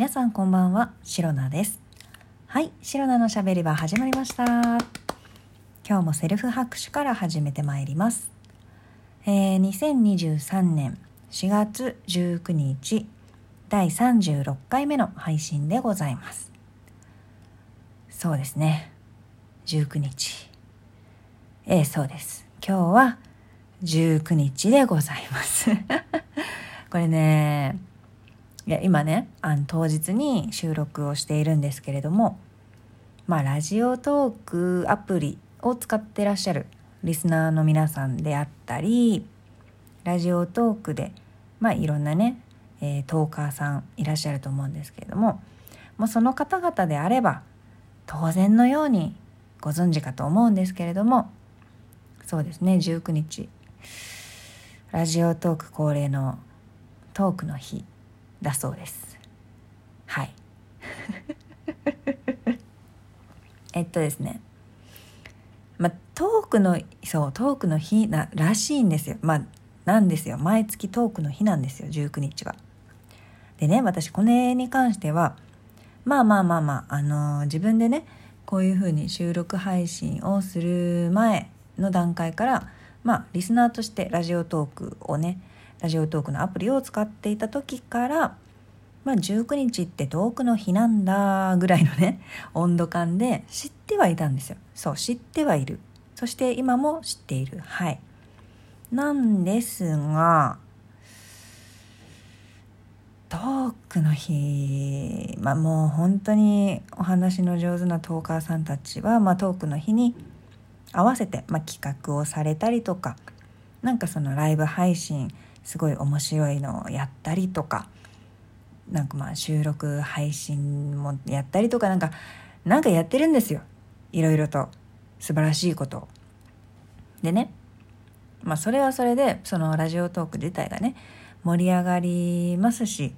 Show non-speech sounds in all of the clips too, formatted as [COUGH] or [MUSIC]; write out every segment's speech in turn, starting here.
皆さんこんばんは、シロナです。はい、シロナのしゃべり場始まりました。今日もセルフ拍手から始めてまいります。えー、2023年4月19日、第36回目の配信でございます。そうですね、19日。えー、そうです。今日は19日でございます。[LAUGHS] これね、いや今ねあの当日に収録をしているんですけれどもまあラジオトークアプリを使ってらっしゃるリスナーの皆さんであったりラジオトークでまあいろんなね、えー、トーカーさんいらっしゃると思うんですけれどももうその方々であれば当然のようにご存知かと思うんですけれどもそうですね19日ラジオトーク恒例のトークの日だそうです。はい。[LAUGHS] えっとですね。まあトークのそうトークの日ならしいんですよ。まあなんですよ。毎月トークの日なんですよ。19日は。でね私これに関してはまあまあまあまああのー自分でねこういうふうに収録配信をする前の段階からまあリスナーとしてラジオトークをねラジオトークのアプリを使っていた時から、まあ、19日ってトークの日なんだぐらいのね [LAUGHS] 温度感で知ってはいたんですよ。そう知ってはいる。そして今も知っている。はい。なんですがトークの日まあもう本当にお話の上手なトーカーさんたちは、まあ、トークの日に合わせて、まあ、企画をされたりとかなんかそのライブ配信すごい面白いのをやったりとかなんかまあ収録配信もやったりとかなんかなんかやってるんですよいろいろと素晴らしいことを。でねまあそれはそれでそのラジオトーク自体がね盛り上がりますし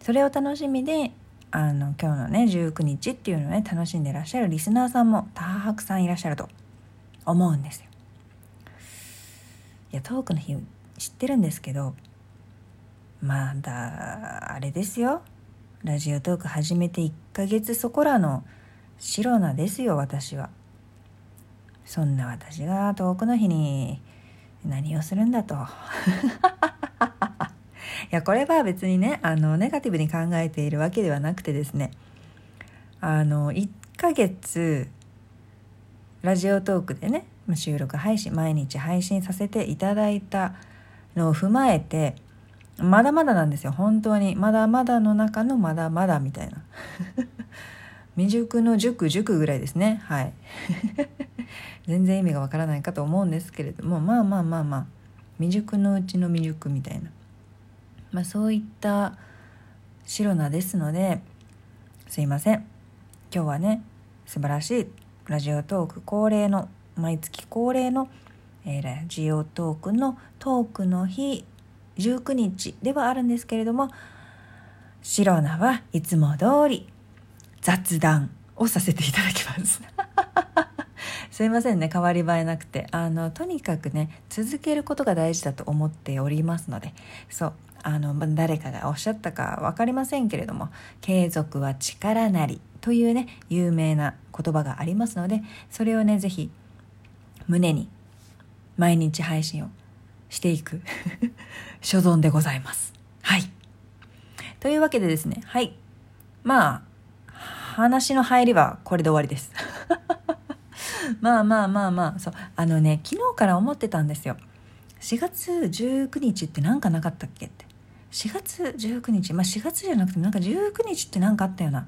それを楽しみであの今日のね19日っていうのをね楽しんでらっしゃるリスナーさんもたくさんいらっしゃると思うんですよ。いやトークの日知ってるんですけどまだあれですよ。ラジオトーク始めて1ヶ月そこらの白菜ですよ私は。そんな私がトークの日に何をするんだと。[LAUGHS] いやこれは別にねあのネガティブに考えているわけではなくてですね。あの1ヶ月ラジオトークでね収録配信毎日配信させていただいたのを踏まえてまだまだなんですよ。本当に。まだまだの中のまだまだみたいな。[LAUGHS] 未熟の熟熟ぐらいですね。はい。[LAUGHS] 全然意味がわからないかと思うんですけれどもまあまあまあまあ。未熟のうちの未熟みたいな、まあ、そういった白菜ですのですいません。今日はね素晴らしいラジオトーク恒例の毎月恒例の、えー、ラジオトークのトークの日19日ではあるんですけれども白菜はいつも通り雑談をさせていただきます。[LAUGHS] すいませんね変わり映えなくて。あのとにかくね続けることが大事だと思っておりますので。そうあの誰かがおっしゃったか分かりませんけれども継続は力なりというね有名な言葉がありますのでそれをね是非胸に毎日配信をしていく [LAUGHS] 所存でございます。はい。というわけでですね、はい。まあ、話の入りはこれで終わりです。[LAUGHS] まあまあまあまあ、そう。あのね、昨日から思ってたんですよ。4月19日ってなんかなかったっけって。4月19日、まあ4月じゃなくてなんか19日って何かあったよな。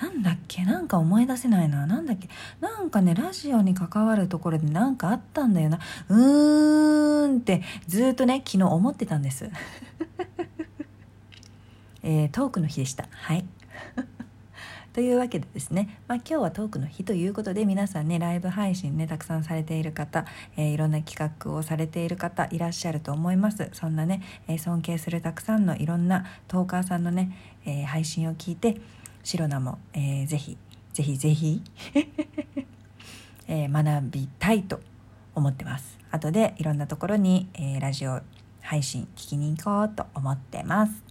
なんだっけ？なんか思い出せないな。なんだっけ？なんかね、ラジオに関わるところで何かあったんだよな。うーんってずっとね、昨日思ってたんです。[LAUGHS] えー、トークの日でした。はい。というわけでですね、まあ、今日はトークの日ということで皆さんねライブ配信ねたくさんされている方、えー、いろんな企画をされている方いらっしゃると思います。そんなね、えー、尊敬するたくさんのいろんなトーカーさんのね、えー、配信を聞いて白菜も、えー、ぜひぜひぜひ、[LAUGHS] えー、学びたいと思ってます。後でいろんなところに、えー、ラジオ配信聞きに行こうと思ってます。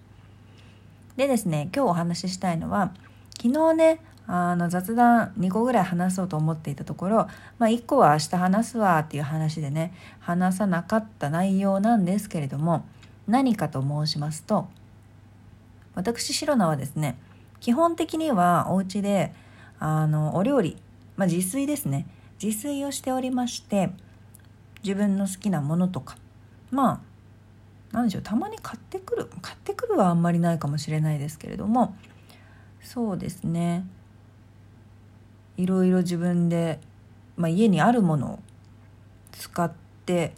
でですね今日お話ししたいのは昨日ねあの雑談2個ぐらい話そうと思っていたところ、まあ、1個は明日話すわっていう話でね話さなかった内容なんですけれども何かと申しますと私シロナはですね基本的にはお家であのお料理、まあ、自炊ですね。自炊をしておりまして自分の好きなものとかまあ何でしょうたまに買ってくる買ってくるはあんまりないかもしれないですけれどもそうですねいろいろ自分で、まあ、家にあるものを使って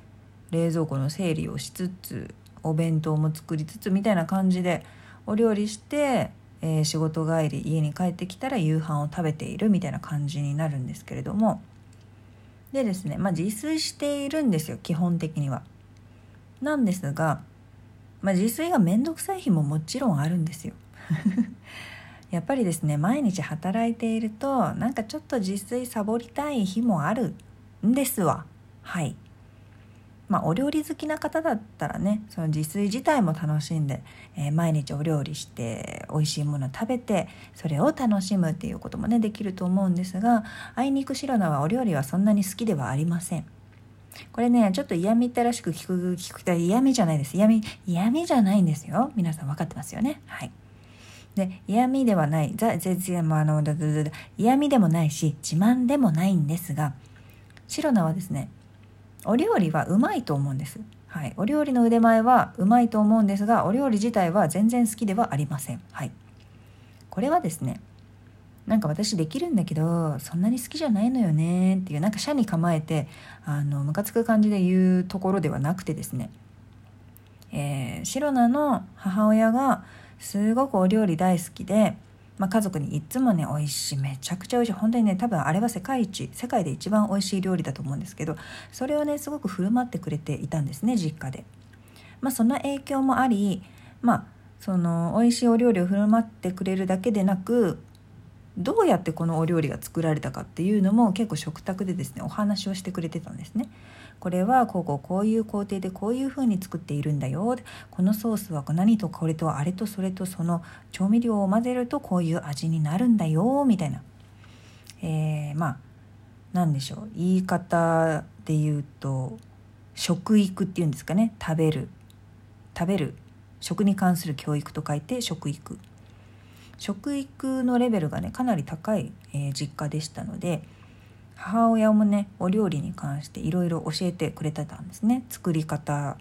冷蔵庫の整理をしつつお弁当も作りつつみたいな感じでお料理して、えー、仕事帰り家に帰ってきたら夕飯を食べているみたいな感じになるんですけれどもでですねまあ自炊しているんですよ基本的には。なんですが、まあ、自炊が面倒くさい日ももちろんあるんですよ。やっぱりですね毎日働いているとなんかちょっと自炊サボりたい日もあるんですわ。はい。まあお料理好きな方だったらねその自炊自体も楽しんで、えー、毎日お料理して美味しいもの食べてそれを楽しむっていうこともねできると思うんですがあいにく白菜はお料理はそんなに好きではありません。これねちょっと嫌みったらしく聞く聞く嫌味じゃないです。嫌味嫌味じゃないんですよ。皆さん分かってますよね。はい。で嫌味ではない嫌味でもないし自慢でもないんですがシロナはですねお料理はうまいと思うんです。はい、お料理の腕前はうまいと思うんですがお料理自体は全然好きではありません。はい、これはですねなんか私できるんだけどそんなに好きじゃないのよねっていうなんか社に構えてあのムカつく感じで言うところではなくてですね、えー、シロナの母親がすごくお料理大好きで、まあ、家族にいつもね美味しいめちゃくちゃ美味しい本当にね多分あれは世界一世界で一番美味しい料理だと思うんですけどそれをねすごく振る舞ってくれていたんですね実家で。まあ、その影響もありまあその美味しいお料理を振る舞ってくれるだけでなくどうやってこのお料理が作られたかっていうのも結構食卓でですねお話をしてくれてたんですね。これはこうこうこういう工程でこういう風に作っているんだよ。このソースは何とこれとあれとそれとその調味料を混ぜるとこういう味になるんだよ。みたいな、えー、まあ何でしょう。言い方で言うと食育っていうんですかね。食べる。食べる。食に関する教育と書いて食育。食育のレベルがねかなり高い、えー、実家でしたので母親もねお料理に関していろいろ教えてくれてたんですね。作り方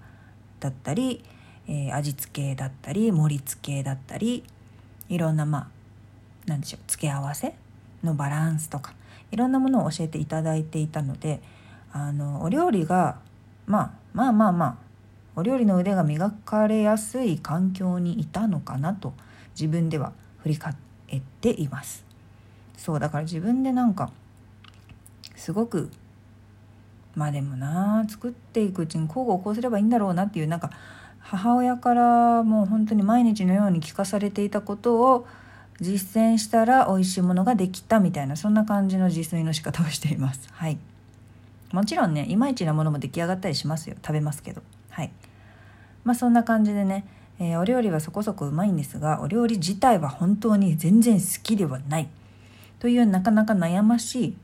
だったり、えー、味付けだったり盛り付けだったりいろんなまあ何でしょう付け合わせのバランスとかいろんなものを教えていただいていたのであのお料理が、まあ、まあまあまあお料理の腕が磨かれやすい環境にいたのかなと自分では振り返っています。そうだから自分でなんかすごくまあでもな作っていくうちに交互をこうすればいいんだろうなっていうなんか母親からもう本当に毎日のように聞かされていたことを実践したら美味しいものができたみたいなそんな感じの自炊の仕方をしています。はい。もちろんねいまいちなものも出来上がったりしますよ食べますけどはいまあそんな感じでね、えー、お料理はそこそこうまいんですがお料理自体は本当に全然好きではないというなかなか悩ましい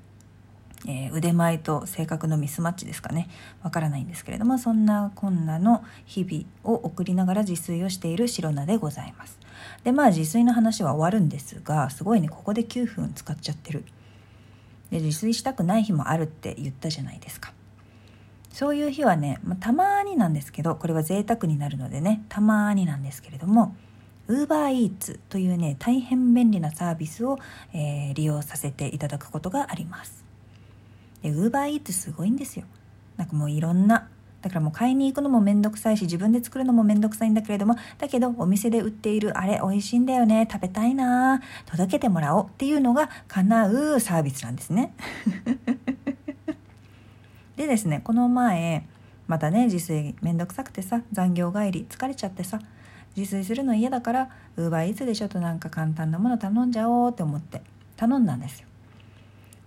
えー、腕前と性格のミスマッチですかね。わからないんですけれどもそんなこんなの日々を送りながら自炊をしている白菜でございます。でまあ自炊の話は終わるんですがすごいねここで9分使っちゃってる。で自炊したくない日もあるって言ったじゃないですか。そういう日はね、まあ、たまになんですけどこれは贅沢になるのでねたまになんですけれども UberEats というね大変便利なサービスを、えー、利用させていただくことがあります。でウーバーイーツすごいんですよ。なんかもういろんな。だからもう買いに行くのもめんどくさいし自分で作るのもめんどくさいんだけれどもだけどお店で売っているあれ美味しいんだよね食べたいな届けてもらおうっていうのが叶うサービスなんですね。[LAUGHS] でですねこの前またね自炊めんどくさくてさ残業帰り疲れちゃってさ自炊するの嫌だからウーバーイーツでちょっとなんか簡単なもの頼んじゃおうって思って頼んだんですよ。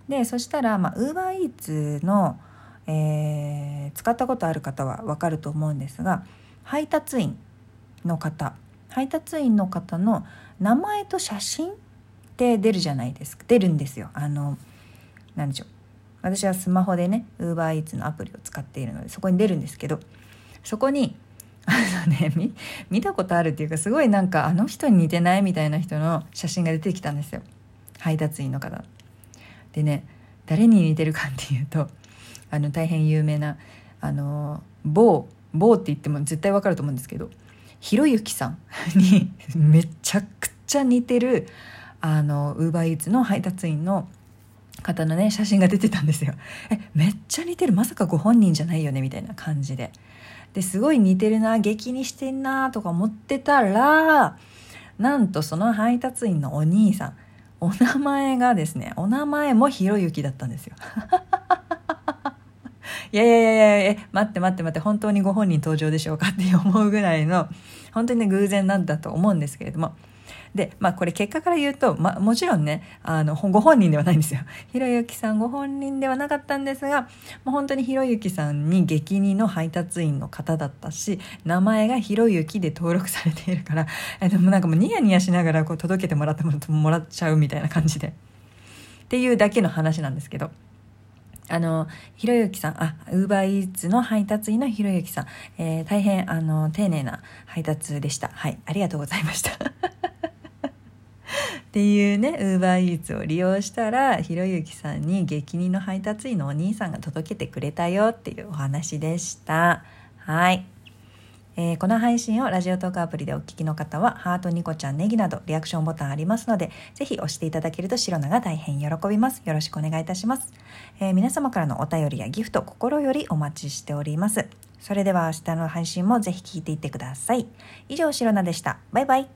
でそしたらまあ UberEats の、えー、使ったことある方は分かると思うんですが配達員の方。配達員の方の名前と写真って出るじゃないですか。出るんですよ。あの何でしょう。私はスマホでね UberEats のアプリを使っているのでそこに出るんですけどそこにあのね見たことあるっていうかすごいなんかあの人に似てないみたいな人の写真が出てきたんですよ。配達員の方。でね誰に似てるかっていうとあの大変有名なあの某某って言っても絶対わかると思うんですけどひろゆきさんにめちゃくちゃ似てるあのウーバーイーツの配達員の方のね写真が出てたんですよ。えめっちゃ似てる。まさかご本人じゃないよねみたいな感じで。ですごい似てるな激にしてんなとか思ってたらなんとその配達員のお兄さんお名前がですねお名前もひろゆきだったんですよ。[LAUGHS] いやいやいやいやえ待って待って待って本当にご本人登場でしょうかって思うぐらいの本当にね偶然なんだと思うんですけれども。で、まあ、これ結果から言うと、まあ、もちろんねあのご本人ではないんですよ [LAUGHS] ひろゆきさんご本人ではなかったんですがもう本当にひろゆきさんに激似の配達員の方だったし名前がひろゆきで登録されているから [LAUGHS] えでもなんかもうニヤニヤしながらこう届けてもらってもらっちゃうみたいな感じでっていうだけの話なんですけど。あの、ひろゆきさん、あ、ウーバーイーツの配達員のひろゆきさん、えー、大変、あの、丁寧な配達でした。はい、ありがとうございました。っていうねウーバーイーツを利用したらひろゆきさんに激似の配達員のお兄さんが届けてくれたよっていうお話でした。はい、えー、この配信をラジオトークアプリでお聞きの方はハートニコちゃんネギなどリアクションボタンありますのでぜひ押していただけると白菜が大変喜びます。よろしくお願いいたします、えー、皆様からのお便りやギフト心よりお待ちしております。それでは明日の配信もぜひ聞いていってください。以上白菜でした。バイバイ。